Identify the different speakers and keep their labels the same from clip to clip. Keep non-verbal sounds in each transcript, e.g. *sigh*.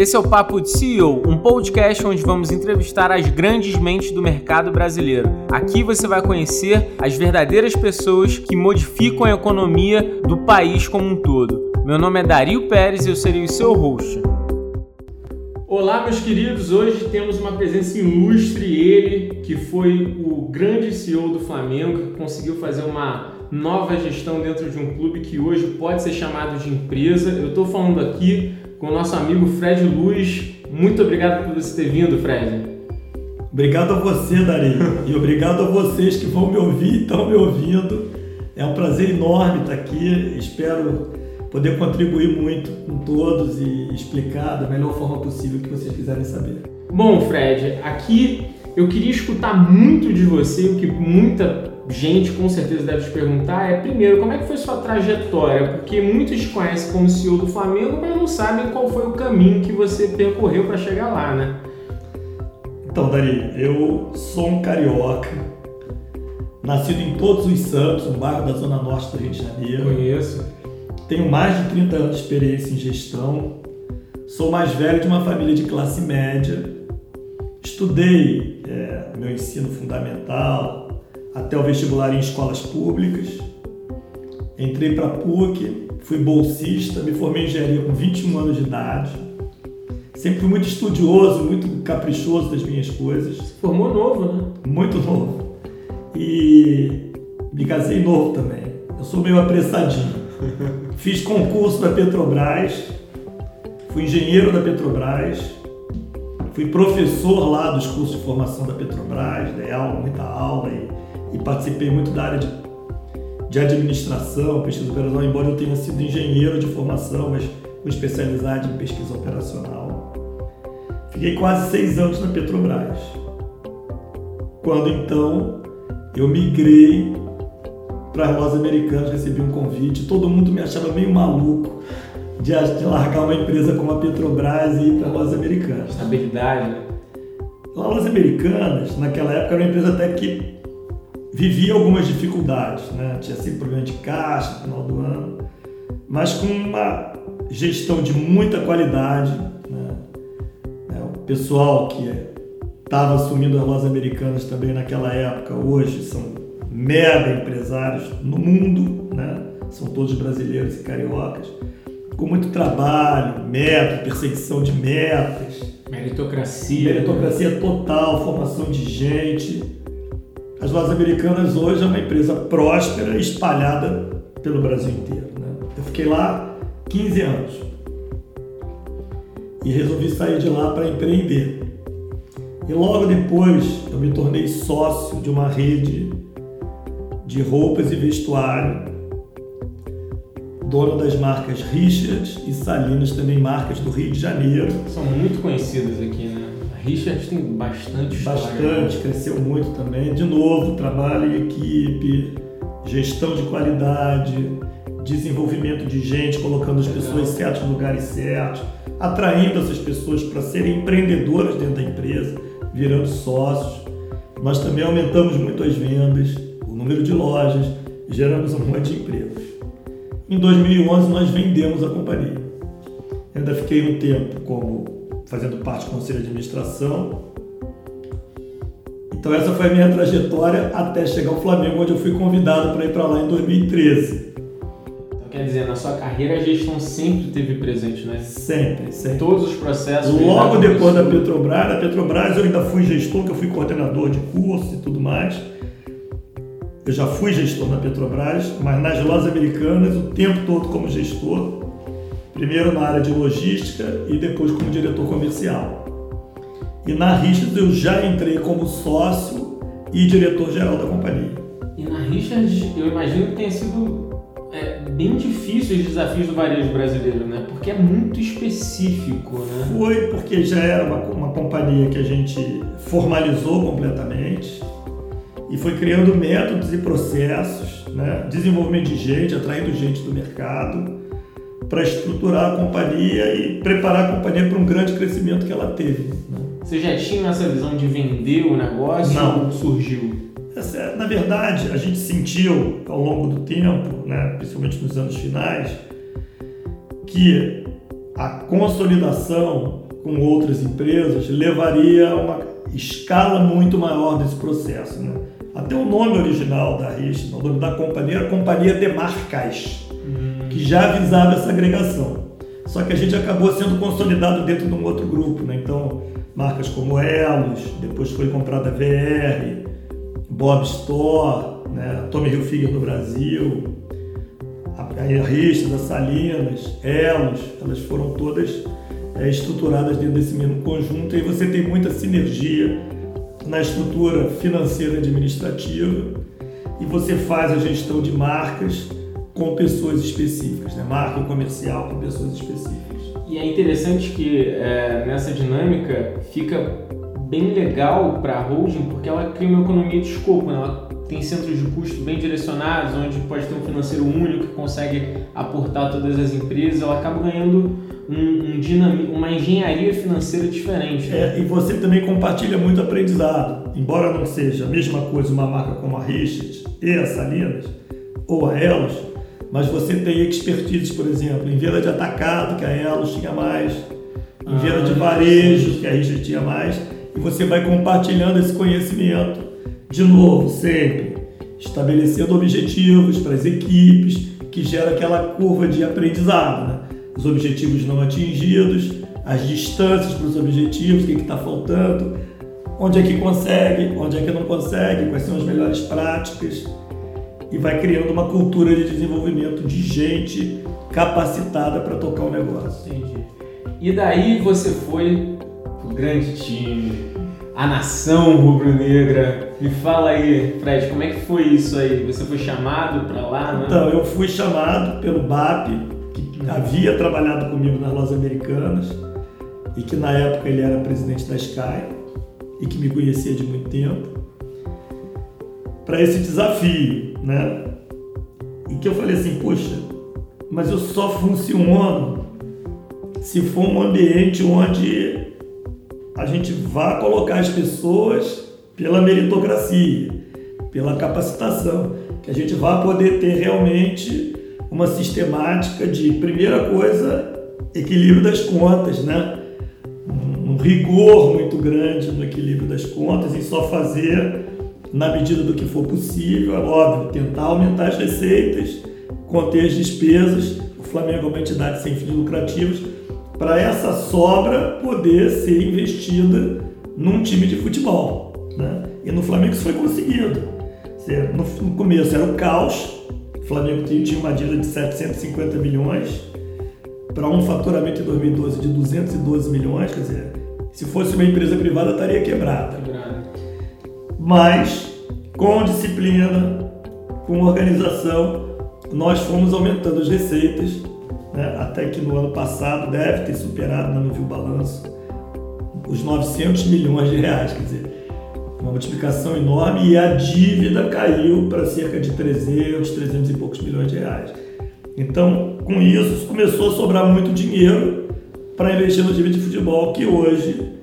Speaker 1: Esse é o Papo de CEO, um podcast onde vamos entrevistar as grandes mentes do mercado brasileiro. Aqui você vai conhecer as verdadeiras pessoas que modificam a economia do país como um todo. Meu nome é Dario Pérez e eu serei o seu host. Olá, meus queridos. Hoje temos uma presença ilustre, ele que foi o grande CEO do Flamengo, que conseguiu fazer uma nova gestão dentro de um clube que hoje pode ser chamado de empresa. Eu estou falando aqui com o nosso amigo Fred Luz. Muito obrigado por você ter vindo, Fred.
Speaker 2: Obrigado a você, Dari, e obrigado a vocês que vão me ouvir e estão me ouvindo. É um prazer enorme estar aqui. Espero poder contribuir muito com todos e explicar da melhor forma possível que vocês quiserem saber.
Speaker 1: Bom, Fred, aqui eu queria escutar muito de você, o que muita gente com certeza deve te perguntar é, primeiro, como é que foi sua trajetória? Porque muitos te conhecem como CEO do Flamengo, mas não sabem qual foi o caminho que você percorreu para chegar lá, né?
Speaker 2: Então, Dari, eu sou um carioca, nascido em Todos os Santos, um bairro da zona norte do Rio de Janeiro.
Speaker 1: Conheço.
Speaker 2: Tenho mais de 30 anos de experiência em gestão. Sou mais velho de uma família de classe média. Estudei é, meu ensino fundamental, até o vestibular em escolas públicas. Entrei para a PUC, fui bolsista, me formei em engenharia com 21 anos de idade. Sempre fui muito estudioso, muito caprichoso das minhas coisas.
Speaker 1: Se formou novo, né?
Speaker 2: Muito novo. E me casei novo também. Eu sou meio apressadinho. *laughs* Fiz concurso da Petrobras, fui engenheiro da Petrobras, fui professor lá dos cursos de formação da Petrobras, dei aula, muita aula e e participei muito da área de, de administração, pesquisa operacional, embora eu tenha sido engenheiro de formação, mas com especialidade em pesquisa operacional. Fiquei quase seis anos na Petrobras. Quando então eu migrei para as lojas americanas, recebi um convite, todo mundo me achava meio maluco de, de largar uma empresa como a Petrobras e ir para as lojas americanas.
Speaker 1: Estabilidade, né?
Speaker 2: Lojas americanas, naquela época, era uma empresa até que vivia algumas dificuldades, né? tinha sempre problema de caixa no final do ano, mas com uma gestão de muita qualidade. Né? É, o pessoal que estava assumindo as lojas americanas também naquela época, hoje são mega empresários no mundo, né? são todos brasileiros e cariocas, com muito trabalho, meta, perseguição de metas.
Speaker 1: Meritocracia.
Speaker 2: Meritocracia total, formação de gente as lojas americanas hoje é uma empresa próspera espalhada pelo Brasil inteiro. Né? Eu fiquei lá 15 anos e resolvi sair de lá para empreender. E logo depois eu me tornei sócio de uma rede de roupas e vestuário, dono das marcas Richards e Salinas, também marcas do Rio de Janeiro.
Speaker 1: São muito conhecidas aqui, né? Richard tem bastante história.
Speaker 2: Bastante, cresceu muito também. De novo, trabalho em equipe, gestão de qualidade, desenvolvimento de gente, colocando as Legal. pessoas certas no lugares certos, atraindo essas pessoas para serem empreendedoras dentro da empresa, virando sócios. Nós também aumentamos muito as vendas, o número de lojas, geramos um monte de empregos. Em 2011 nós vendemos a companhia. Ainda fiquei um tempo como fazendo parte do conselho de administração. Então essa foi a minha trajetória até chegar ao Flamengo, onde eu fui convidado para ir para lá em 2013.
Speaker 1: Então quer dizer, na sua carreira a gestão sempre teve presente, né?
Speaker 2: Sempre, sempre.
Speaker 1: Todos os processos.
Speaker 2: Logo depois da Petrobras, da Petrobras eu ainda fui gestor, que eu fui coordenador de curso e tudo mais. Eu já fui gestor na Petrobras, mas nas lojas americanas o tempo todo como gestor primeiro na área de logística e depois como diretor comercial. E na Richards eu já entrei como sócio e diretor-geral da companhia.
Speaker 1: E na Richards eu imagino que tenha sido é, bem difícil os desafios do varejo brasileiro, né? Porque é muito específico, né?
Speaker 2: Foi porque já era uma, uma companhia que a gente formalizou completamente e foi criando métodos e processos, né? desenvolvimento de gente, atraindo gente do mercado para estruturar a companhia e preparar a companhia para um grande crescimento que ela teve. Né?
Speaker 1: Você já tinha essa visão de vender o negócio
Speaker 2: Não.
Speaker 1: surgiu?
Speaker 2: É, na verdade, a gente sentiu ao longo do tempo, né, principalmente nos anos finais, que a consolidação com outras empresas, levaria a uma escala muito maior desse processo. Né? Até o nome original da Richt, o nome da companhia era Companhia de Marcas. Que já avisava essa agregação. Só que a gente acabou sendo consolidado dentro de um outro grupo. Né? Então, marcas como Elos, depois foi comprada a VR, Bob Store, né? Tommy Hilfiger no Brasil, a Richt, da Salinas, Elos, elas foram todas é, estruturadas dentro desse mesmo conjunto e você tem muita sinergia na estrutura financeira administrativa e você faz a gestão de marcas com pessoas específicas, né? marca comercial com pessoas específicas.
Speaker 1: E é interessante que é, nessa dinâmica fica bem legal para a holding porque ela cria uma economia de escopo, né? ela tem centros de custo bem direcionados, onde pode ter um financeiro único que consegue aportar todas as empresas, ela acaba ganhando um, um uma engenharia financeira diferente.
Speaker 2: Né? É, e você também compartilha muito aprendizado. Embora não seja a mesma coisa uma marca como a Richard e a Salinas, ou a Elos, mas você tem expertise, por exemplo, em venda de atacado, que a Elos tinha mais, em venda ah, de varejo, que a Richard tinha mais, e você vai compartilhando esse conhecimento, de novo, sempre, estabelecendo objetivos para as equipes, que gera aquela curva de aprendizado, né? os objetivos não atingidos, as distâncias para os objetivos, o que está faltando, onde é que consegue, onde é que não consegue, quais são as melhores práticas e vai criando uma cultura de desenvolvimento de gente capacitada para tocar o negócio.
Speaker 1: Entendi. E daí você foi o grande time, a nação rubro-negra. Me fala aí, Fred, como é que foi isso aí? Você foi chamado para lá, né?
Speaker 2: Então, eu fui chamado pelo BAP, havia trabalhado comigo nas lojas americanas e que na época ele era presidente da Sky e que me conhecia de muito tempo, para esse desafio, né? E que eu falei assim, poxa, mas eu só funciono se for um ambiente onde a gente vá colocar as pessoas pela meritocracia, pela capacitação, que a gente vá poder ter realmente uma sistemática de, primeira coisa, equilíbrio das contas, né? Um rigor muito grande no equilíbrio das contas e só fazer na medida do que for possível, é óbvio, tentar aumentar as receitas, conter as despesas. O Flamengo é uma entidade sem fins lucrativos, para essa sobra poder ser investida num time de futebol. Né? E no Flamengo isso foi conseguido. No começo era o caos, Flamengo tinha uma dívida de 750 milhões para um faturamento em 2012 de 212 milhões, quer dizer, se fosse uma empresa privada estaria quebrada. Mas com disciplina, com organização, nós fomos aumentando as receitas, né, até que no ano passado deve ter superado, não vi o balanço, os 900 milhões de reais, quer dizer, uma multiplicação enorme e a dívida caiu para cerca de 300, 300 e poucos milhões de reais. Então, com isso, começou a sobrar muito dinheiro para investir no time de futebol, que hoje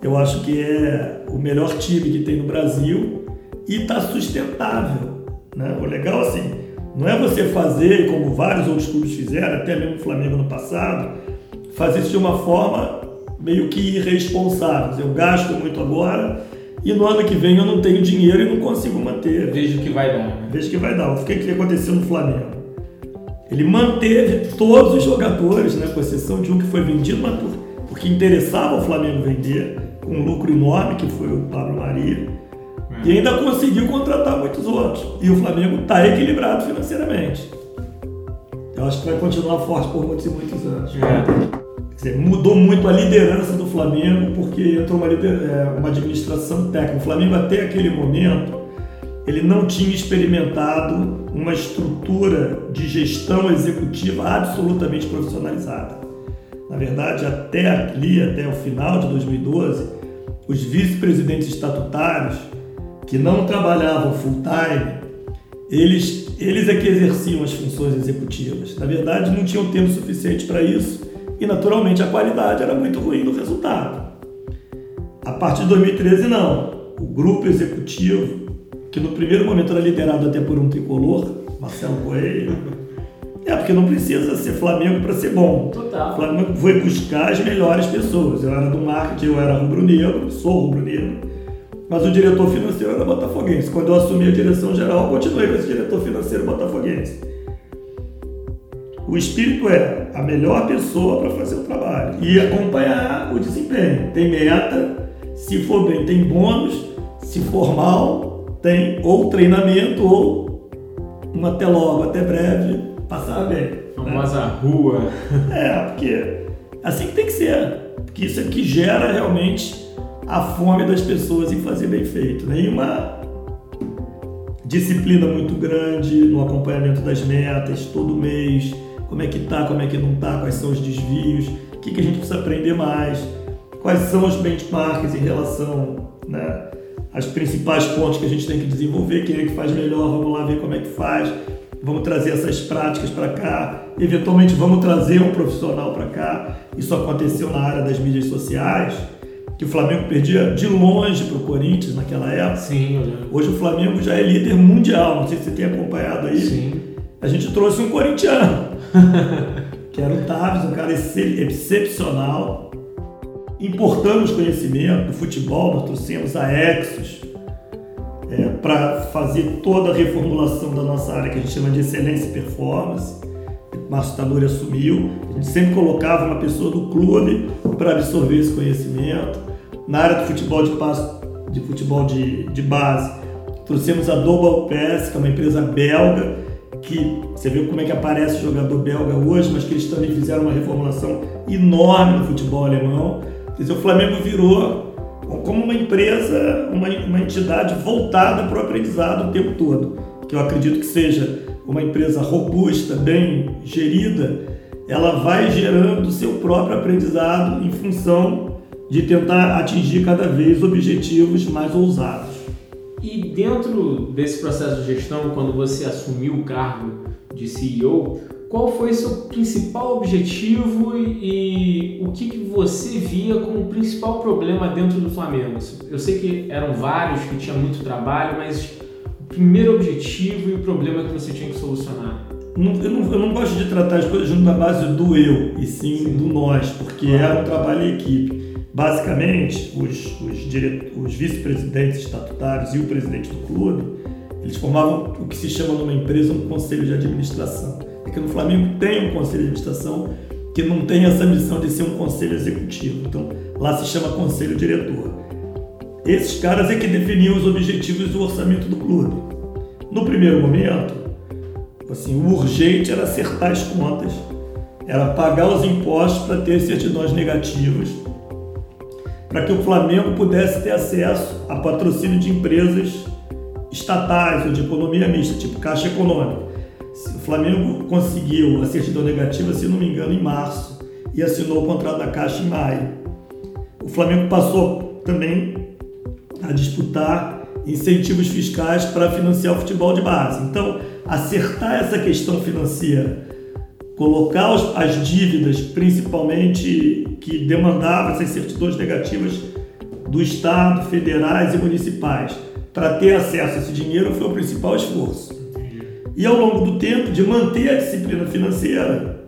Speaker 2: eu acho que é o melhor time que tem no Brasil e está sustentável. Né? O legal assim, não é você fazer, como vários outros clubes fizeram, até mesmo o Flamengo no passado, fazer isso de uma forma meio que irresponsável. Eu gasto muito agora, e no ano que vem eu não tenho dinheiro e não consigo manter.
Speaker 1: Veja o que vai dar.
Speaker 2: Veja o que vai dar. O que aconteceu no Flamengo? Ele manteve todos os jogadores, né, com exceção de um que foi vendido, mas por, porque interessava o Flamengo vender, com um lucro enorme, que foi o Pablo Maria. É. E ainda conseguiu contratar muitos outros. E o Flamengo está equilibrado financeiramente. Eu acho que vai continuar forte por muitos e muitos anos. É dizer, mudou muito a liderança do Flamengo porque entrou uma, é, uma administração técnica. O Flamengo até aquele momento ele não tinha experimentado uma estrutura de gestão executiva absolutamente profissionalizada. Na verdade, até ali, até o final de 2012, os vice-presidentes estatutários que não trabalhavam full time, eles, eles é que exerciam as funções executivas. Na verdade, não tinham tempo suficiente para isso e naturalmente a qualidade era muito ruim no resultado. A partir de 2013 não. O grupo executivo, que no primeiro momento era liderado até por um tricolor, Marcelo Coelho, É, porque não precisa ser Flamengo para ser bom.
Speaker 1: Total.
Speaker 2: O Flamengo foi buscar as melhores pessoas. Eu era do marketing, eu era rubro-negro, sou rubro-negro, mas o diretor financeiro era botafoguense. Quando eu assumi a direção geral, eu continuei com esse diretor financeiro botafoguense. O espírito é a melhor pessoa para fazer o trabalho e acompanhar o desempenho. Tem meta, se for bem, tem bônus, se for mal, tem ou treinamento ou um até logo, até breve, passar bem.
Speaker 1: Famosa né? rua. *laughs*
Speaker 2: É, porque assim que tem que ser. Porque isso é que gera realmente a fome das pessoas em fazer bem feito. Né? E uma disciplina muito grande no acompanhamento das metas, todo mês, como é que tá, como é que não tá, quais são os desvios, o que, que a gente precisa aprender mais, quais são os benchmarks em relação né, às principais pontos que a gente tem que desenvolver, quem é que faz melhor, vamos lá ver como é que faz, vamos trazer essas práticas para cá, eventualmente vamos trazer um profissional para cá. Isso aconteceu na área das mídias sociais, que o Flamengo perdia de longe para o Corinthians naquela época.
Speaker 1: Sim,
Speaker 2: Hoje o Flamengo já é líder mundial, não sei se você tem acompanhado aí.
Speaker 1: Sim.
Speaker 2: A gente trouxe um corintiano, *laughs* que era o Taves, um cara excepcional. Importamos conhecimento do futebol, nós trouxemos a Exos, é, para fazer toda a reformulação da nossa área que a gente chama de excelência e performance. Márcio Tanuri assumiu, a gente sempre colocava uma pessoa do clube para absorver esse conhecimento. Na área do futebol de, passo, de futebol de, de base, trouxemos a Double Pass, que é uma empresa belga, que você viu como é que aparece o jogador belga hoje, mas que eles também fizeram uma reformulação enorme no futebol alemão. Quer dizer, o Flamengo virou como uma empresa, uma, uma entidade voltada para o aprendizado o tempo todo, que eu acredito que seja uma empresa robusta, bem gerida, ela vai gerando seu próprio aprendizado em função de tentar atingir cada vez objetivos mais ousados.
Speaker 1: E dentro desse processo de gestão, quando você assumiu o cargo de CEO, qual foi seu principal objetivo e, e o que, que, você via como principal problema dentro do Flamengo? Eu sei que eram vários, que tinha muito trabalho, mas o primeiro objetivo e o problema que você tinha que solucionar?
Speaker 2: Eu, não, eu, não, gosto de tratar as coisas junto na base do eu, e sim, sim. do nós, porque era um trabalho em equipe. Basicamente, os, os, os vice-presidentes estatutários e o presidente do clube, eles formavam o que se chama numa empresa um conselho de administração é que no Flamengo tem um conselho de administração que não tem essa missão de ser um conselho executivo. Então, lá se chama conselho diretor. Esses caras é que definiam os objetivos do orçamento do clube. No primeiro momento, assim, o urgente era acertar as contas, era pagar os impostos para ter certidões negativas, para que o Flamengo pudesse ter acesso a patrocínio de empresas estatais ou de economia mista, tipo Caixa Econômica. Flamengo conseguiu a certidão negativa, se não me engano, em março e assinou o contrato da Caixa em maio. O Flamengo passou também a disputar incentivos fiscais para financiar o futebol de base. Então, acertar essa questão financeira, colocar as dívidas, principalmente que demandavam essas certidões negativas do Estado, federais e municipais, para ter acesso a esse dinheiro foi o principal esforço e ao longo do tempo de manter a disciplina financeira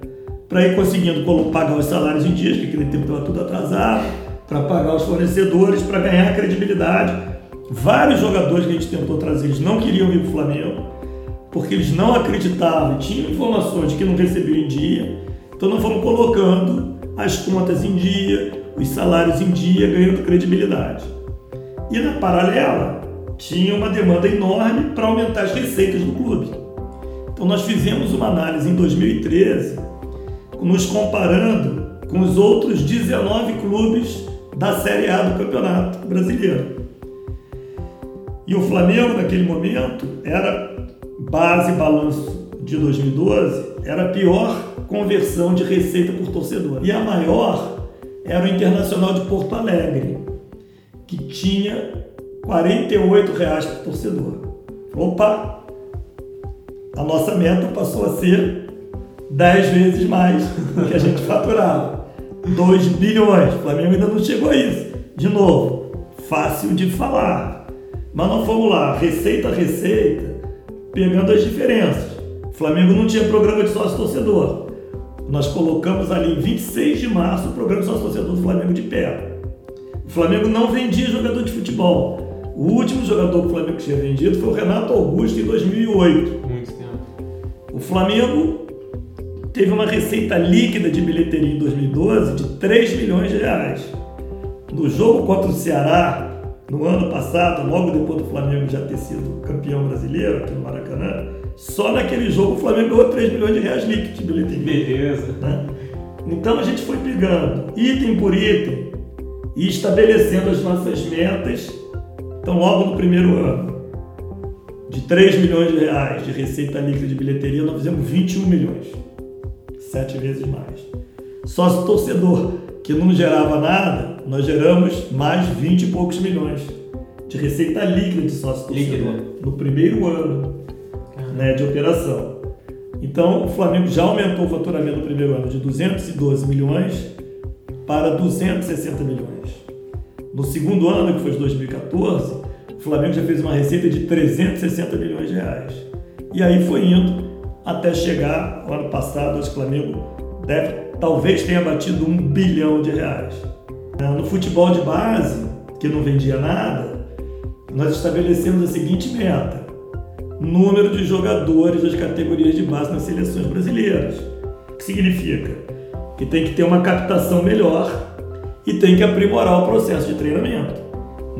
Speaker 2: para ir conseguindo pagar os salários em dias, que aquele tempo estava tudo atrasado, para pagar os fornecedores, para ganhar credibilidade. Vários jogadores que a gente tentou trazer, eles não queriam vir para o Flamengo, porque eles não acreditavam, tinham informações de que não recebiam em dia. Então nós fomos colocando as contas em dia, os salários em dia, ganhando credibilidade. E na paralela, tinha uma demanda enorme para aumentar as receitas do clube. Então nós fizemos uma análise em 2013, nos comparando com os outros 19 clubes da Série A do Campeonato Brasileiro. E o Flamengo, naquele momento, era base balanço de 2012, era a pior conversão de receita por torcedor. E a maior era o Internacional de Porto Alegre, que tinha R$ reais por torcedor. Opa, a nossa meta passou a ser 10 vezes mais do que a gente faturava. 2 bilhões. O Flamengo ainda não chegou a isso. De novo, fácil de falar. Mas nós fomos lá, receita a receita, pegando as diferenças. O Flamengo não tinha programa de sócio-torcedor. Nós colocamos ali em 26 de março o programa de sócio-torcedor do Flamengo de pé. O Flamengo não vendia jogador de futebol. O último jogador que o Flamengo tinha vendido foi o Renato Augusto em 2008.
Speaker 1: Muito.
Speaker 2: O Flamengo teve uma receita líquida de bilheteria em 2012 de 3 milhões de reais. No jogo contra o Ceará, no ano passado, logo depois do Flamengo já ter sido campeão brasileiro aqui no Maracanã, só naquele jogo o Flamengo ganhou 3 milhões de reais líquidos de bilheteria.
Speaker 1: Beleza.
Speaker 2: Né? Então a gente foi pegando item por item e estabelecendo as nossas metas. Então, logo no primeiro ano, de 3 milhões de reais de receita líquida de bilheteria, nós fizemos 21 milhões. Sete vezes mais. Sócio torcedor, que não gerava nada, nós geramos mais 20 e poucos milhões de receita líquida de sócio torcedor no primeiro ano né, de operação. Então, o Flamengo já aumentou o faturamento no primeiro ano de 212 milhões para 260 milhões. No segundo ano, que foi de 2014, o Flamengo já fez uma receita de 360 milhões de reais. E aí foi indo até chegar, ano passado, o Flamengo deve, talvez tenha batido um bilhão de reais. No futebol de base, que não vendia nada, nós estabelecemos a seguinte meta: número de jogadores das categorias de base nas seleções brasileiras. O que significa? Que tem que ter uma captação melhor e tem que aprimorar o processo de treinamento.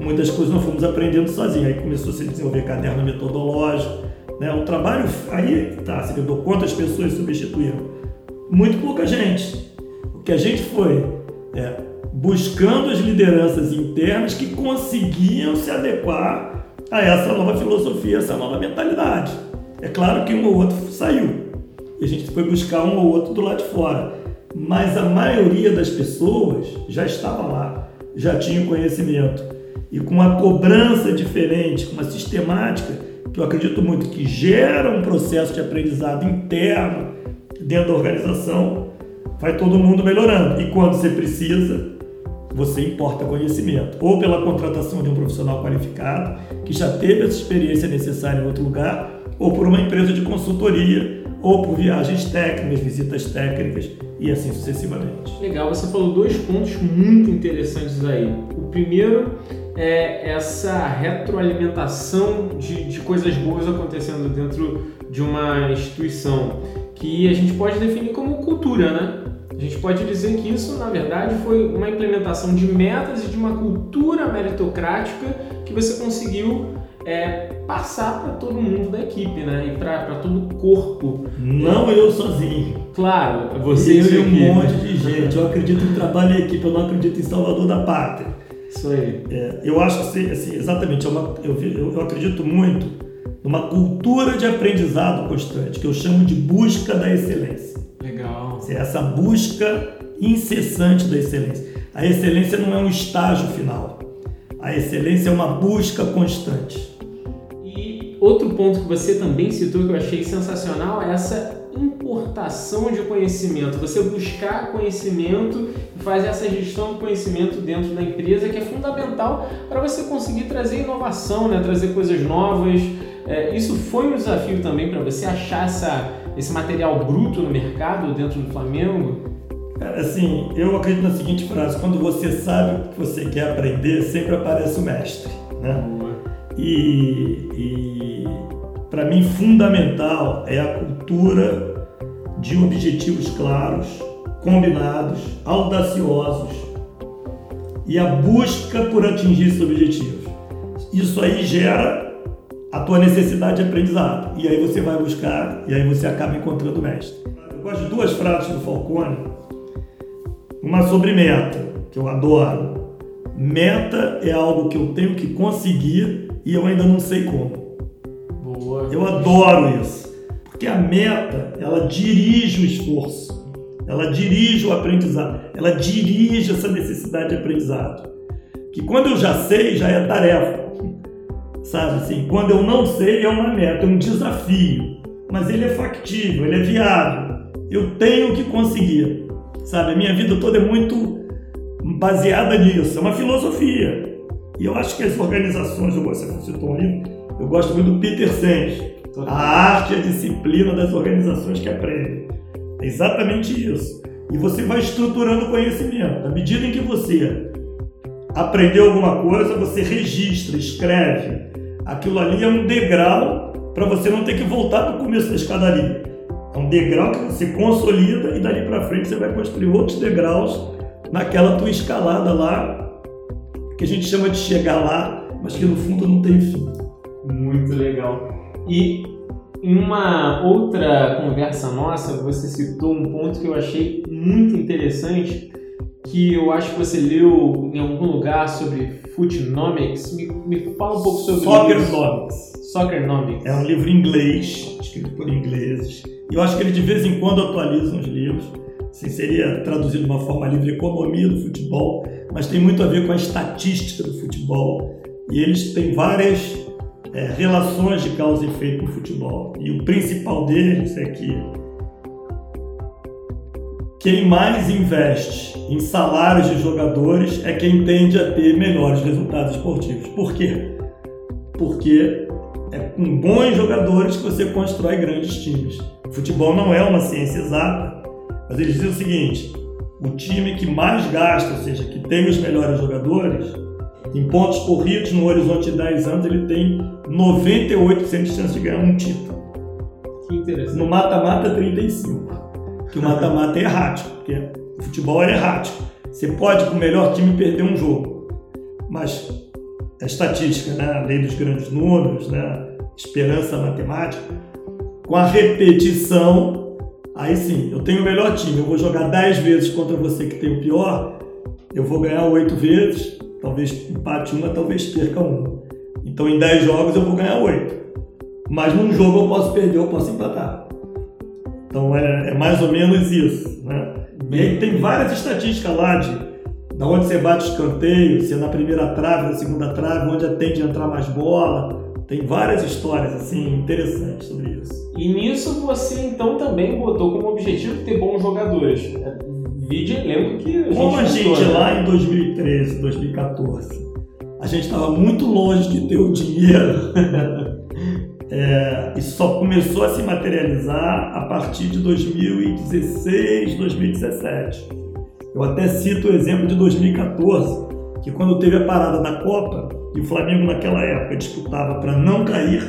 Speaker 2: Muitas coisas nós fomos aprendendo sozinhos, aí começou a se desenvolver caderno metodológico, né? O trabalho aí tá, você deu quantas pessoas substituíram? Muito pouca gente. O que a gente foi é, buscando as lideranças internas que conseguiam se adequar a essa nova filosofia, essa nova mentalidade. É claro que um ou outro saiu e a gente foi buscar um ou outro do lado de fora, mas a maioria das pessoas já estava lá, já tinha conhecimento e com uma cobrança diferente, com uma sistemática que eu acredito muito que gera um processo de aprendizado interno dentro da organização, vai todo mundo melhorando. E quando você precisa, você importa conhecimento, ou pela contratação de um profissional qualificado que já teve essa experiência necessária em outro lugar, ou por uma empresa de consultoria, ou por viagens técnicas, visitas técnicas e assim sucessivamente.
Speaker 1: Legal, você falou dois pontos muito interessantes aí. O primeiro é essa retroalimentação de, de coisas boas acontecendo dentro de uma instituição, que a gente pode definir como cultura, né? A gente pode dizer que isso, na verdade, foi uma implementação de metas e de uma cultura meritocrática que você conseguiu é, passar para todo mundo da equipe, né? E para todo o corpo.
Speaker 2: Não eu sozinho.
Speaker 1: Claro, você
Speaker 2: e um monte de gente. Eu acredito em trabalho em equipe, eu não acredito em salvador da pátria.
Speaker 1: Isso aí.
Speaker 2: É, eu acho que, assim, exatamente, é uma, eu, eu, eu acredito muito numa cultura de aprendizado constante, que eu chamo de busca da excelência.
Speaker 1: Legal.
Speaker 2: É essa busca incessante da excelência. A excelência não é um estágio final. A excelência é uma busca constante.
Speaker 1: E outro ponto que você também citou que eu achei sensacional é essa importação de conhecimento. Você buscar conhecimento e fazer essa gestão do conhecimento dentro da empresa que é fundamental para você conseguir trazer inovação, né? trazer coisas novas. É, isso foi um desafio também para você achar essa esse material bruto no mercado dentro do Flamengo?
Speaker 2: Cara, assim, eu acredito na seguinte frase: quando você sabe o que você quer aprender, sempre aparece o mestre, né? E, e para mim fundamental é a cultura de objetivos claros, combinados, audaciosos e a busca por atingir esses objetivos. Isso aí gera a tua necessidade de aprendizado. E aí você vai buscar e aí você acaba encontrando o mestre. Eu gosto de duas frases do Falcone. Uma sobre meta, que eu adoro. Meta é algo que eu tenho que conseguir e eu ainda não sei como. Eu adoro isso. Porque a meta, ela dirige o esforço. Ela dirige o aprendizado. Ela dirige essa necessidade de aprendizado. Que quando eu já sei, já é tarefa. Sabe assim, quando eu não sei é uma meta, é um desafio, mas ele é factível, ele é viável. Eu tenho que conseguir. Sabe, a minha vida toda é muito baseada nisso, é uma filosofia. E eu acho que as organizações, eu gosto, você citou um eu gosto muito do Peter Senge, A arte e a disciplina das organizações que aprendem. É exatamente isso. E você vai estruturando o conhecimento. À medida em que você aprendeu alguma coisa, você registra, escreve. Aquilo ali é um degrau para você não ter que voltar para o começo da escadaria. É um degrau que você consolida e dali para frente você vai construir outros degraus naquela tua escalada lá, que a gente chama de chegar lá, mas que no fundo não tem fim.
Speaker 1: Muito legal. E em uma outra conversa nossa, você citou um ponto que eu achei muito interessante, que eu acho que você leu em algum lugar sobre Footnomics. Me, me fala um pouco sobre
Speaker 2: Soccernomics.
Speaker 1: isso. Soccernomics.
Speaker 2: É um livro em inglês, escrito por ingleses. E eu acho que ele de vez em quando atualiza os livros. Assim, seria traduzido de uma forma livre economia do futebol, mas tem muito a ver com a estatística do futebol. E eles têm várias é, relações de causa e efeito no futebol. E o principal deles é que quem mais investe em salários de jogadores é quem tende a ter melhores resultados esportivos. Por quê? Porque é com bons jogadores que você constrói grandes times. Futebol não é uma ciência exata, mas eles dizem o seguinte: o time que mais gasta, ou seja, que tem os melhores jogadores, em pontos corridos, no horizonte de 10 anos, ele tem 98% de chance de ganhar um título.
Speaker 1: Que interessante.
Speaker 2: No mata-mata, 35%. Que o mata-mata é errático, porque o futebol é errático. Você pode, com o melhor time, perder um jogo. Mas a estatística, né? a lei dos grandes números, né? esperança matemática, com a repetição, aí sim, eu tenho o melhor time, eu vou jogar 10 vezes contra você que tem o pior, eu vou ganhar 8 vezes, talvez empate uma, talvez perca uma. Então em 10 jogos eu vou ganhar 8. Mas num jogo eu posso perder, eu posso empatar. Então é, é mais ou menos isso. Né? E aí tem várias estatísticas lá de da onde você bate escanteio, se é na primeira trave, na segunda trave, onde tende a entrar mais bola. Tem várias histórias assim interessantes sobre isso.
Speaker 1: E nisso você então também botou como objetivo ter bons jogadores. Vídeo lembro que a gente
Speaker 2: Como a gente
Speaker 1: né?
Speaker 2: lá em 2013, 2014, a gente estava muito longe de ter o dinheiro. *laughs* É, isso só começou a se materializar a partir de 2016, 2017. Eu até cito o exemplo de 2014, que quando teve a parada da Copa, e o Flamengo naquela época disputava para não cair.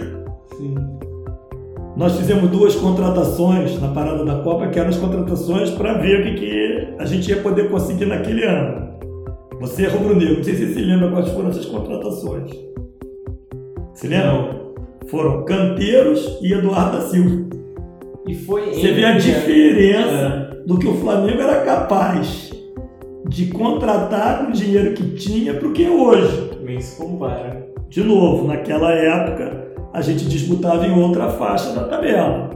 Speaker 2: Nós fizemos duas contratações na parada da Copa, que eram as contratações para ver o que, que a gente ia poder conseguir naquele ano. Você é rubro-negro, não sei se você se lembra quais foram essas contratações. Se lembra? Foram Canteiros e Eduardo da Silva.
Speaker 1: E foi
Speaker 2: Você vê a
Speaker 1: entre-
Speaker 2: diferença do que o Flamengo era capaz de contratar com o dinheiro que tinha para o que é hoje.
Speaker 1: É, nem se compara.
Speaker 2: De novo, naquela época, a gente disputava em outra faixa da tabela.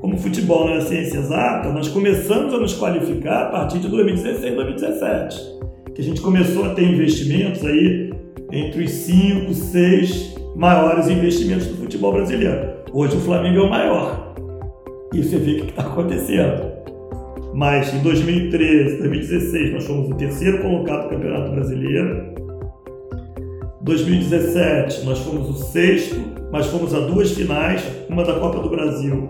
Speaker 2: Como futebol não é ciência exata, nós começamos a nos qualificar a partir de 2016, 2017. Que a gente começou a ter investimentos aí entre os 5, 6 maiores investimentos do futebol brasileiro. Hoje o Flamengo é o maior. E você vê o que está acontecendo. Mas em 2013, 2016, nós fomos o terceiro colocado do Campeonato Brasileiro. 2017 nós fomos o sexto, mas fomos a duas finais, uma da Copa do Brasil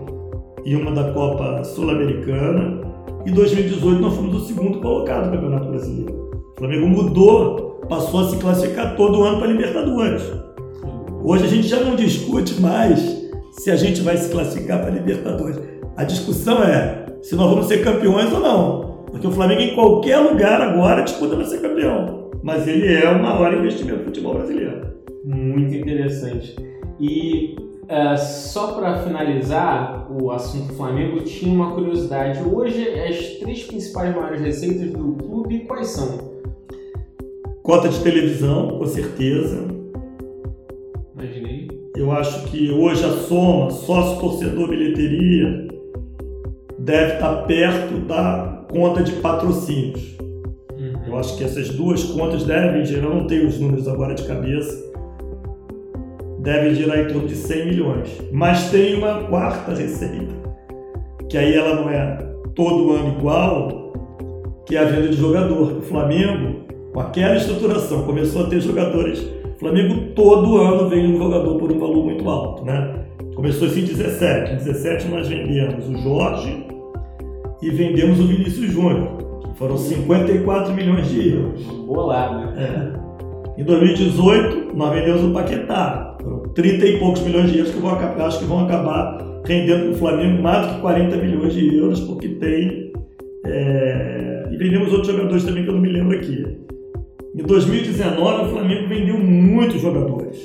Speaker 2: e uma da Copa Sul-Americana. E 2018 nós fomos o segundo colocado do Campeonato Brasileiro. O Flamengo mudou, passou a se classificar todo ano para Libertadores. Hoje a gente já não discute mais se a gente vai se classificar para Libertadores. A discussão é se nós vamos ser campeões ou não. Porque o Flamengo em qualquer lugar agora disputa para ser campeão. Mas ele é o maior investimento do futebol brasileiro.
Speaker 1: Muito interessante. E é, só para finalizar o assunto Flamengo, tinha uma curiosidade. Hoje, as três principais maiores receitas do clube, quais são?
Speaker 2: Cota de televisão, com certeza.
Speaker 1: Imaginei.
Speaker 2: Eu acho que hoje a soma, sócio, torcedor, bilheteria, deve estar perto da conta de patrocínios. Eu acho que essas duas contas devem gerar, não tenho os números agora de cabeça, devem gerar em torno de 100 milhões. Mas tem uma quarta receita, que aí ela não é todo ano igual, que é a venda de jogador. O Flamengo, com aquela estruturação, começou a ter jogadores. O Flamengo todo ano vende um jogador por um valor muito alto, né? Começou assim em 17. Em 17 nós vendemos o Jorge e vendemos o Vinícius Júnior. Foram 54 milhões de euros.
Speaker 1: Bolado, né?
Speaker 2: É. Em 2018, nós vendemos o Paquetá. Foram 30 e poucos milhões de euros que eu vou, acho que vão acabar rendendo para o Flamengo mais do que 40 milhões de euros, porque tem. É... E vendemos outros jogadores também que eu não me lembro aqui. Em 2019, o Flamengo vendeu muitos jogadores.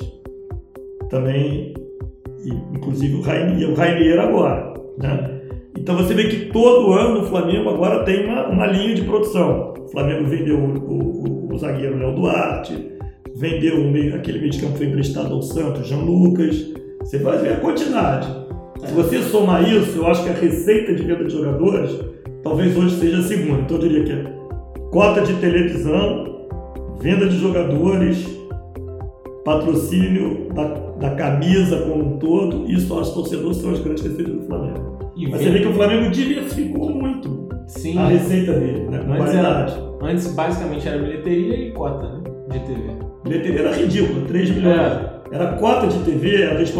Speaker 2: Também, inclusive o Rainier, o Rainier agora. Né? Então você vê que todo ano o Flamengo agora tem uma, uma linha de produção. O Flamengo vendeu o, o, o zagueiro Léo Duarte, vendeu meio, aquele meio de campo foi emprestado ao Santos, Jean Lucas. Você vai ver a quantidade. Se você somar isso, eu acho que a receita de venda de jogadores talvez hoje seja a segunda. Então eu diria que é cota de televisão, venda de jogadores, patrocínio da, da camisa como um todo, isso aos torcedores são as grandes receitas do Flamengo. E Mas você vê que o Flamengo diversificou muito Sim. a receita dele, né? Com
Speaker 1: antes, era, antes basicamente era bilheteria e cota né? de TV.
Speaker 2: Bilheteria era ridícula, 3 milhões. É. Era cota de TV, vezes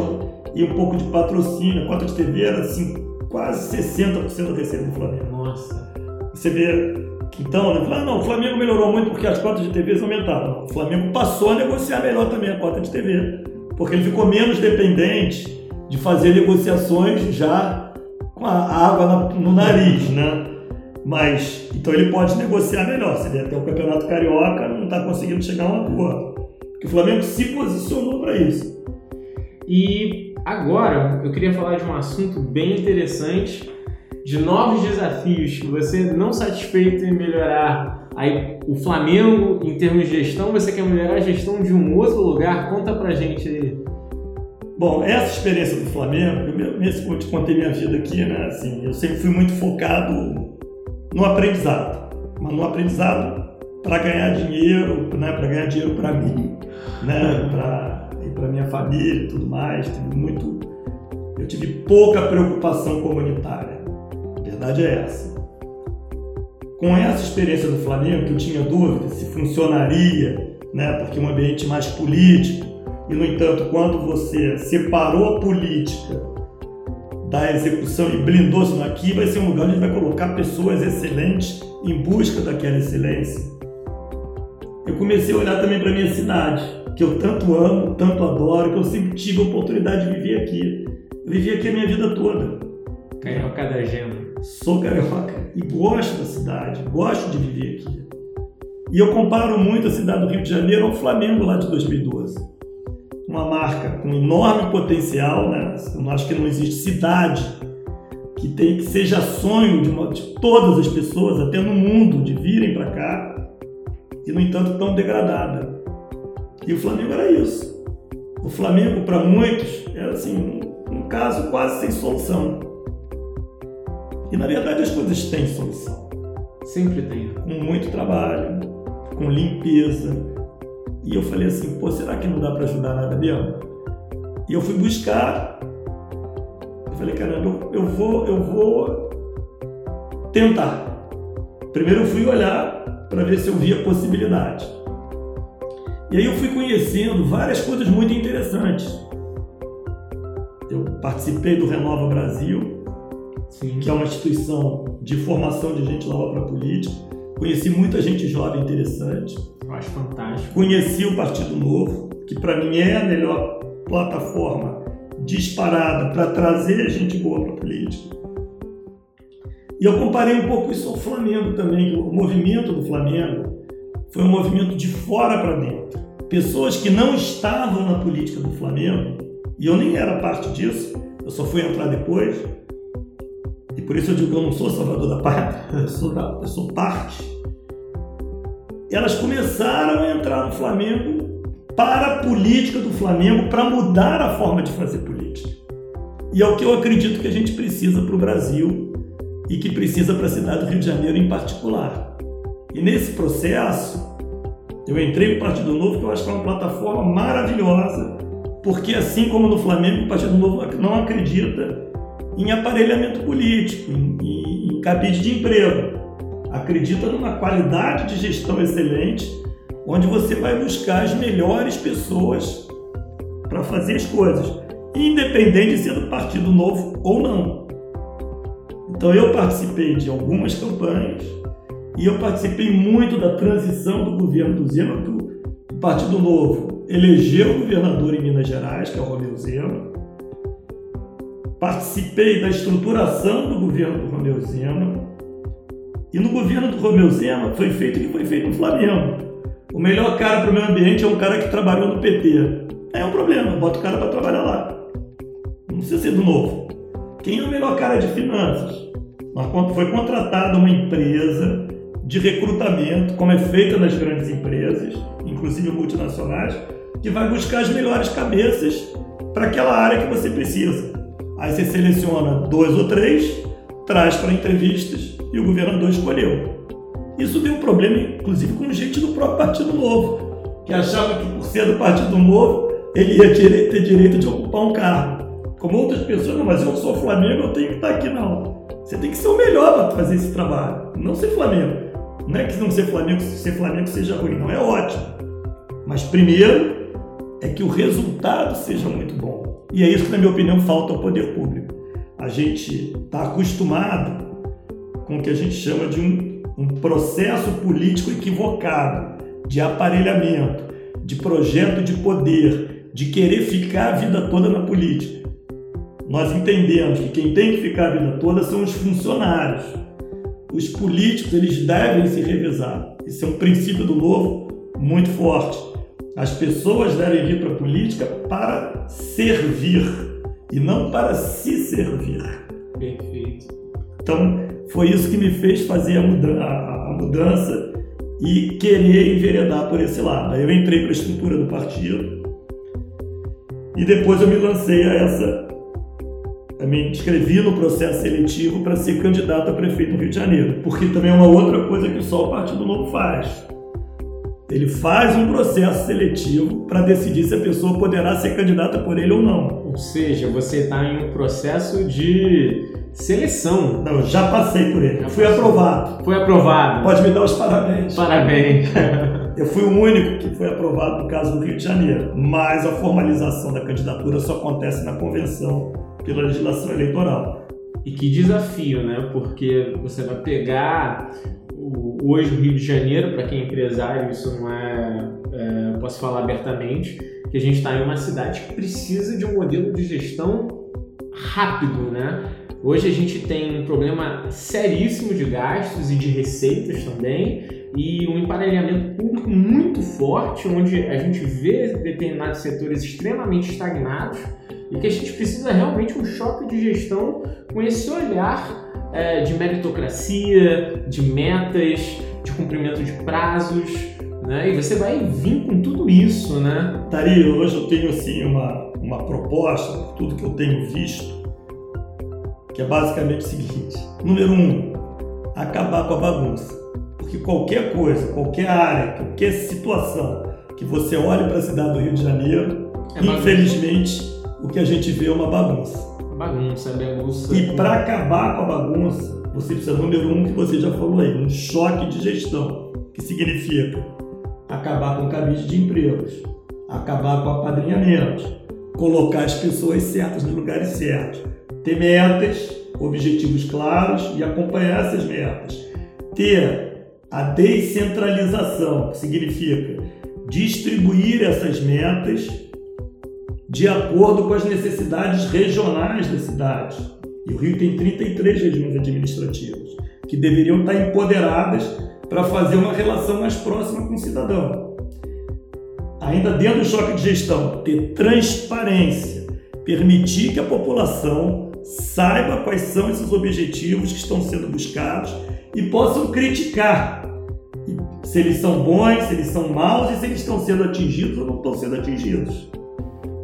Speaker 2: e um pouco de patrocínio. A cota de TV era assim, quase 60% da receita do Flamengo.
Speaker 1: Nossa.
Speaker 2: Você vê então, né? Ah, não, o Flamengo melhorou muito porque as cotas de TV aumentaram. O Flamengo passou a negociar melhor também a cota de TV, porque ele ficou menos dependente de fazer negociações já com a água no nariz, né? Mas, então ele pode negociar melhor. Se ele até o Campeonato Carioca não está conseguindo chegar a uma boa. Porque o Flamengo se posicionou para isso.
Speaker 1: E agora eu queria falar de um assunto bem interessante, de novos desafios que você não satisfeito em melhorar aí o Flamengo em termos de gestão, você quer melhorar a gestão de um outro lugar? Conta pra gente aí.
Speaker 2: Bom, essa experiência do Flamengo, eu mesmo te contei minha vida aqui, né? Assim, eu sempre fui muito focado no aprendizado, mas no aprendizado para ganhar dinheiro, né? Para ganhar dinheiro para mim, né? Para para minha família e tudo mais. Tive muito, eu tive pouca preocupação comunitária. Verdade é essa. Com essa experiência do Flamengo, que eu tinha dúvida se funcionaria, né? Porque um ambiente mais político e, no entanto, quando você separou a política da execução e blindou-se aqui, vai ser um lugar onde a gente vai colocar pessoas excelentes em busca daquela excelência. Eu comecei a olhar também para minha cidade, que eu tanto amo, tanto adoro, que eu sempre tive a oportunidade de viver aqui. Eu vivi aqui a minha vida toda.
Speaker 1: Carioca da Gema.
Speaker 2: Sou carioca e gosto da cidade, gosto de viver aqui. E eu comparo muito a cidade do Rio de Janeiro ao Flamengo lá de 2012 uma marca com enorme potencial, né? Eu acho que não existe cidade que tem que seja sonho de, uma, de todas as pessoas, até no mundo, de virem para cá e no entanto tão degradada. E o Flamengo era isso. O Flamengo para muitos era assim um, um caso quase sem solução. E na verdade as coisas têm solução.
Speaker 1: Sempre tem.
Speaker 2: Com muito trabalho, com limpeza, e eu falei assim, pô, será que não dá para ajudar nada mesmo? E eu fui buscar. Eu falei, caramba, eu, eu vou, eu vou tentar. Primeiro eu fui olhar para ver se eu via possibilidade. E aí eu fui conhecendo várias coisas muito interessantes. Eu participei do Renova Brasil, Sim. que é uma instituição de formação de gente nova para a política. Conheci muita gente jovem interessante.
Speaker 1: Eu acho fantástico.
Speaker 2: Conheci o Partido Novo, que para mim é a melhor plataforma disparada para trazer gente boa para a política. E eu comparei um pouco isso ao Flamengo também, o movimento do Flamengo foi um movimento de fora para dentro. Pessoas que não estavam na política do Flamengo, e eu nem era parte disso, eu só fui entrar depois, por isso eu digo que eu não sou salvador da pátria, *laughs* eu sou, da, eu sou parte elas começaram a entrar no Flamengo para a política do Flamengo, para mudar a forma de fazer política. E é o que eu acredito que a gente precisa para o Brasil e que precisa para a cidade do Rio de Janeiro em particular. E nesse processo, eu entrei no Partido Novo, que eu acho que é uma plataforma maravilhosa, porque assim como no Flamengo, o Partido Novo não acredita em aparelhamento político, em, em, em cabide de emprego acredita numa qualidade de gestão excelente, onde você vai buscar as melhores pessoas para fazer as coisas. independente de ser do Partido Novo ou não. Então eu participei de algumas campanhas e eu participei muito da transição do governo do Zema, que o Partido Novo elegeu o governador em Minas Gerais, que é o Romeu Zema. Participei da estruturação do governo do Romeu Zema. E no governo do Romeu Zema foi feito o que foi feito no Flamengo. O melhor cara para o meio ambiente é um cara que trabalhou no PT. É um problema, bota o cara para trabalhar lá. Não precisa ser do novo. Quem é o melhor cara de finanças? Foi contratada uma empresa de recrutamento, como é feita nas grandes empresas, inclusive multinacionais, que vai buscar as melhores cabeças para aquela área que você precisa. Aí você seleciona dois ou três, traz para entrevistas e o governador escolheu. Isso deu um problema, inclusive, com gente do próprio Partido Novo, que achava que por ser do Partido Novo ele ia ter direito de ocupar um cargo. Como outras pessoas, não, mas eu sou Flamengo, eu tenho que estar aqui, não. Você tem que ser o melhor para fazer esse trabalho, não ser Flamengo. Não é que não ser Flamengo, ser Flamengo seja ruim, não, é ótimo. Mas primeiro é que o resultado seja muito bom. E é isso que, na minha opinião, falta ao poder público. A gente está acostumado com o que a gente chama de um, um processo político equivocado, de aparelhamento, de projeto de poder, de querer ficar a vida toda na política. Nós entendemos que quem tem que ficar a vida toda são os funcionários. Os políticos eles devem se revezar. Esse é um princípio do novo muito forte. As pessoas devem vir para a política para servir e não para se servir.
Speaker 1: Perfeito.
Speaker 2: Então, foi isso que me fez fazer a, mudança, a mudança e querer enveredar por esse lado. Aí eu entrei para a estrutura do partido e depois eu me lancei a essa. Eu me inscrevi no processo seletivo para ser candidato a prefeito no Rio de Janeiro, porque também é uma outra coisa que só o Partido Novo faz. Ele faz um processo seletivo para decidir se a pessoa poderá ser candidata por ele ou não.
Speaker 1: Ou seja, você está em um processo de seleção.
Speaker 2: Não, já passei por ele. Já fui passou. aprovado.
Speaker 1: Foi aprovado.
Speaker 2: Pode me dar os parabéns.
Speaker 1: Parabéns. *laughs*
Speaker 2: Eu fui o único que foi aprovado no caso do Rio de Janeiro, mas a formalização da candidatura só acontece na convenção pela legislação eleitoral.
Speaker 1: E que desafio, né? Porque você vai pegar hoje o Rio de Janeiro, para quem é empresário, isso não é, é posso falar abertamente, que a gente está em uma cidade que precisa de um modelo de gestão rápido, né? Hoje a gente tem um problema seríssimo de gastos e de receitas também, e um emparelhamento público muito forte, onde a gente vê determinados setores extremamente estagnados e que a gente precisa realmente um choque de gestão com esse olhar é, de meritocracia, de metas, de cumprimento de prazos, né? E você vai vir com tudo isso, né?
Speaker 2: Tari, hoje eu tenho assim uma, uma proposta, por tudo que eu tenho visto, que é basicamente o seguinte: número um, acabar com a bagunça. Porque qualquer coisa, qualquer área, qualquer situação que você olhe para a cidade do Rio de Janeiro, é infelizmente o que a gente vê é uma bagunça.
Speaker 1: Bagunça, bagunça.
Speaker 2: E para acabar com a bagunça, você precisa, número um, que você já falou aí, um choque de gestão, que significa? Acabar com o cabide de empregos, acabar com apadrinhamento, colocar as pessoas certas nos lugares certos, ter metas, objetivos claros e acompanhar essas metas. Ter a descentralização, que significa distribuir essas metas de acordo com as necessidades regionais da cidade. E o Rio tem 33 regiões administrativas que deveriam estar empoderadas para fazer uma relação mais próxima com o cidadão. Ainda dentro do choque de gestão, ter transparência, permitir que a população saiba quais são esses objetivos que estão sendo buscados e possam criticar se eles são bons, se eles são maus e se eles estão sendo atingidos ou não estão sendo atingidos.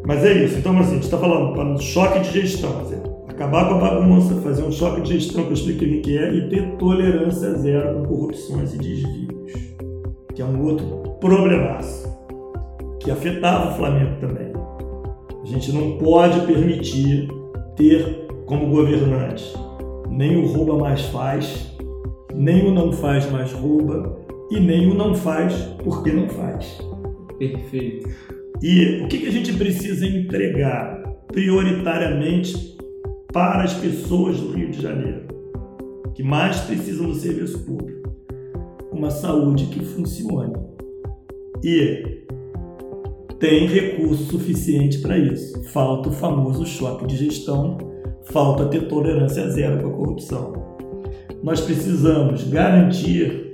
Speaker 2: Mas é isso. Então, assim, a gente está falando um choque de gestão. Acabar com a bagunça, fazer um choque de gestão que eu expliquei o que é e ter tolerância zero com corrupções e desvios, que é um outro problemaço que afetava o Flamengo também. A gente não pode permitir ter como governante nem o rouba mais faz, nem o não faz mais rouba e nem o não faz porque não faz.
Speaker 1: Perfeito.
Speaker 2: E o que, a gente precisa entregar? prioritariamente para as pessoas do Rio de Janeiro, que mais precisam do serviço público. Uma saúde que funcione. E tem recurso suficiente para isso. Falta o famoso choque de gestão, falta ter tolerância zero com a corrupção. Nós precisamos garantir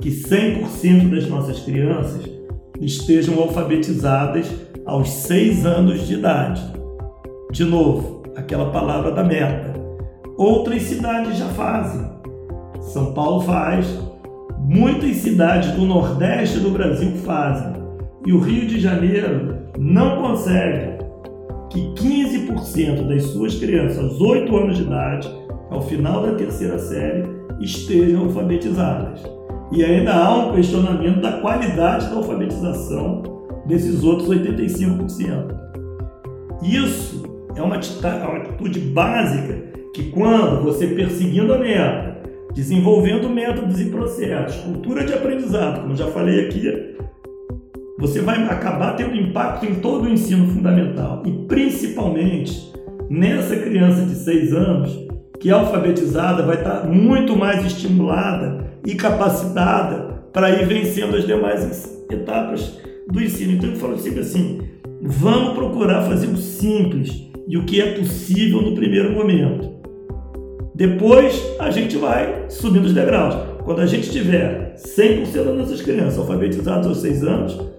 Speaker 2: que 100% das nossas crianças estejam alfabetizadas aos 6 anos de idade. De novo, aquela palavra da meta. Outras cidades já fazem. São Paulo faz, muitas cidades do Nordeste do Brasil fazem. E o Rio de Janeiro não consegue que 15% das suas crianças, 8 anos de idade, ao final da terceira série, estejam alfabetizadas. E ainda há um questionamento da qualidade da alfabetização desses outros 85%. Isso é uma atitude básica que, quando você perseguindo a meta, desenvolvendo métodos e processos, cultura de aprendizado, como já falei aqui você vai acabar tendo impacto em todo o ensino fundamental e principalmente nessa criança de 6 anos que é alfabetizada vai estar muito mais estimulada e capacitada para ir vencendo as demais etapas do ensino. Então eu falo sempre assim, vamos procurar fazer o simples e o que é possível no primeiro momento. Depois a gente vai subindo os degraus. Quando a gente tiver 100% das nossas crianças alfabetizadas aos 6 anos,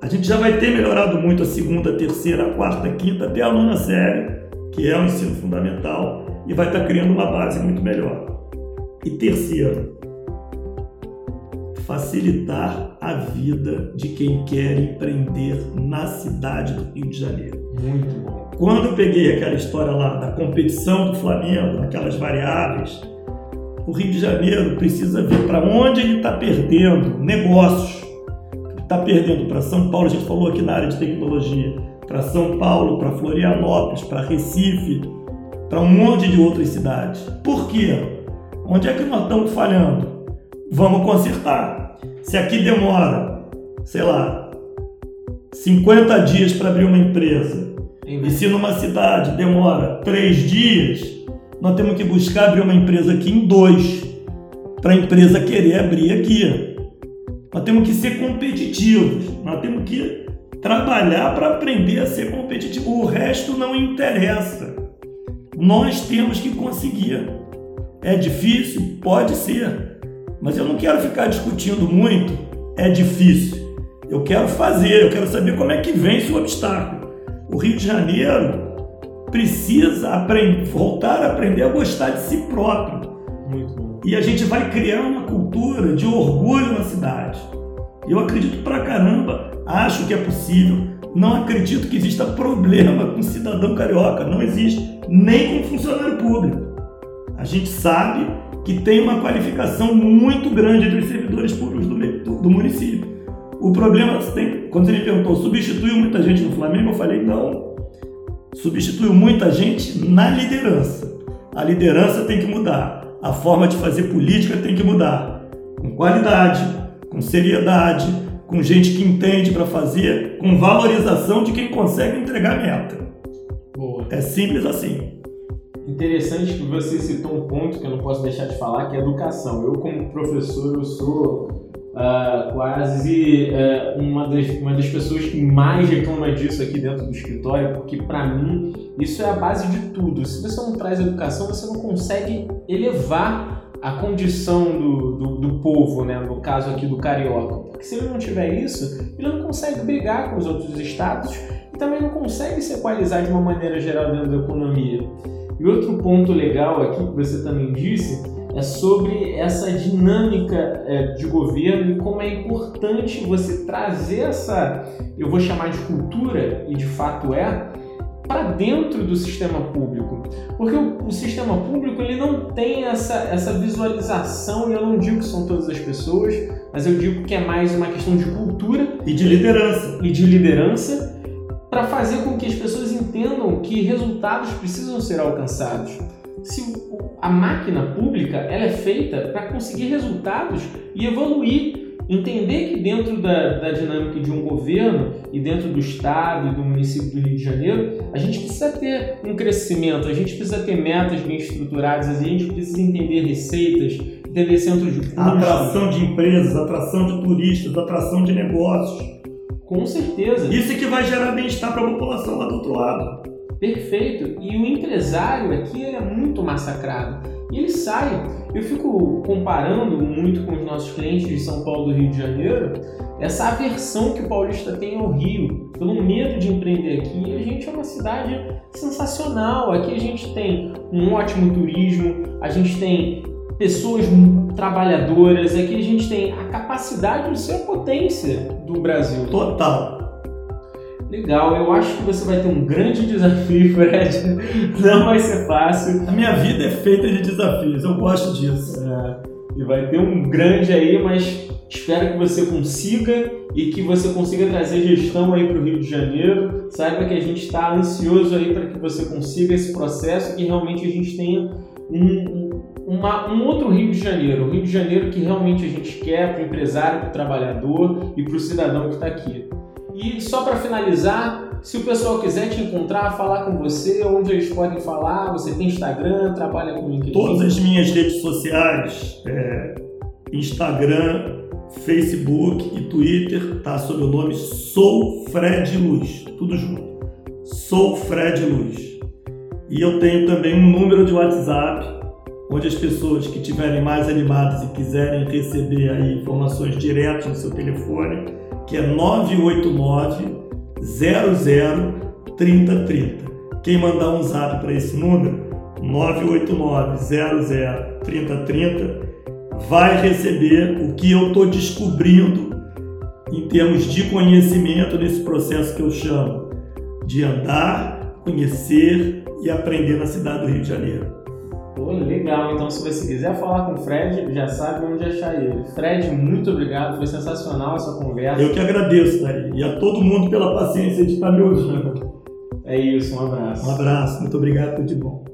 Speaker 2: a gente já vai ter melhorado muito a segunda, terceira, a quarta, a quinta, até a nona série, que é o ensino fundamental, e vai estar criando uma base muito melhor. E terceiro, facilitar a vida de quem quer empreender na cidade do Rio de Janeiro.
Speaker 1: Muito bom.
Speaker 2: Quando eu peguei aquela história lá da competição do Flamengo, aquelas variáveis, o Rio de Janeiro precisa ver para onde ele está perdendo negócios está perdendo para São Paulo, a gente falou aqui na área de tecnologia, para São Paulo, para Florianópolis, para Recife, para um monte de outras cidades. Por quê? Onde é que nós estamos falhando? Vamos consertar. Se aqui demora, sei lá, 50 dias para abrir uma empresa, e se numa cidade demora 3 dias, nós temos que buscar abrir uma empresa aqui em dois, para a empresa querer abrir aqui. Nós temos que ser competitivos, nós temos que trabalhar para aprender a ser competitivo. O resto não interessa. Nós temos que conseguir. É difícil? Pode ser. Mas eu não quero ficar discutindo muito. É difícil. Eu quero fazer, eu quero saber como é que vence o obstáculo. O Rio de Janeiro precisa aprender, voltar a aprender a gostar de si próprio. Muito bom. E a gente vai criar uma cultura de orgulho na cidade. Eu acredito pra caramba, acho que é possível. Não acredito que exista problema com cidadão carioca, não existe, nem com funcionário público. A gente sabe que tem uma qualificação muito grande entre os servidores públicos do, do, do município. O problema tem, quando você me perguntou, substituiu muita gente no Flamengo? Eu falei, não. Substituiu muita gente na liderança. A liderança tem que mudar a forma de fazer política tem que mudar. Com qualidade, com seriedade, com gente que entende para fazer, com valorização de quem consegue entregar a meta. Boa. É simples assim.
Speaker 1: Interessante que você citou um ponto que eu não posso deixar de falar, que é educação. Eu, como professor, eu sou uh, quase uh, uma, das, uma das pessoas que mais reclama disso aqui dentro do escritório, porque para mim isso é a base de tudo. Se você não traz educação, você não consegue elevar a condição do, do, do, povo, né? no caso aqui do carioca. Porque se ele não tiver isso, ele não consegue brigar com os outros estados e também não consegue se equalizar de uma maneira geral dentro da economia. E outro ponto legal aqui que você também disse é sobre essa dinâmica é, de governo e como é importante você trazer essa, eu vou chamar de cultura, e de fato é, para dentro do sistema público. Porque o, o, sistema público ele não tem essa, essa visualização, e eu não digo que são todas as pessoas, mas eu digo que é mais uma questão de cultura
Speaker 2: e de liderança.
Speaker 1: E de liderança para fazer com que as pessoas entendam que resultados precisam ser alcançados se a máquina pública ela é feita para conseguir resultados e evoluir. entender que dentro da, da dinâmica de um governo e dentro do estado e do município do Rio de Janeiro, a gente precisa ter um crescimento, a gente precisa ter metas bem estruturadas, a gente precisa entender receitas, entender centros de custo.
Speaker 2: Atração de empresas, atração de turistas, atração de negócios.
Speaker 1: Com certeza.
Speaker 2: Isso é que vai gerar bem-estar para a população lá do outro lado.
Speaker 1: Perfeito. E o empresário aqui é muito massacrado. E ele sai. Eu fico comparando muito com os nossos clientes de São Paulo do Rio de Janeiro, essa aversão que o paulista tem ao Rio, pelo medo de empreender aqui. A gente é uma cidade sensacional. Aqui a gente tem um ótimo turismo, a gente tem pessoas trabalhadoras, aqui a gente tem a capacidade de ser a potência do Brasil.
Speaker 2: Total.
Speaker 1: Legal, eu acho que você vai ter um grande desafio, *laughs* Fred. Não vai ser fácil.
Speaker 2: A minha vida é feita de desafios, eu gosto disso.
Speaker 1: É, e vai ter um grande aí, mas espero que você consiga e que você consiga trazer gestão aí para o Rio de Janeiro. Saiba que a gente está ansioso aí para que você consiga esse processo e que realmente a gente tenha um, uma, um outro Rio de Janeiro, o Rio de Janeiro que realmente a gente quer para o empresário, para o trabalhador e para o cidadão que está aqui. E só para finalizar, se o pessoal quiser te encontrar, falar com você, onde eles podem falar, você tem Instagram, trabalha com LinkedIn?
Speaker 2: Todas as minhas redes sociais, é, Instagram, Facebook e Twitter, tá sob o nome Sou Fred Luz, tudo junto. Sou Fred Luz. E eu tenho também um número de WhatsApp, onde as pessoas que estiverem mais animadas e quiserem receber aí informações diretas no seu telefone, que é 989 00 3030. Quem mandar um zap para esse número, 989 00 3030, vai receber o que eu estou descobrindo em termos de conhecimento nesse processo que eu chamo de andar, conhecer e aprender na cidade do Rio de Janeiro.
Speaker 1: Pô, legal. Então, se você quiser falar com o Fred, já sabe onde achar ele. Fred, muito obrigado. Foi sensacional essa conversa.
Speaker 2: Eu que agradeço, Daí. E a todo mundo pela paciência de estar me ouvindo.
Speaker 1: É isso. Um abraço.
Speaker 2: Um abraço. Muito obrigado. Tudo de bom.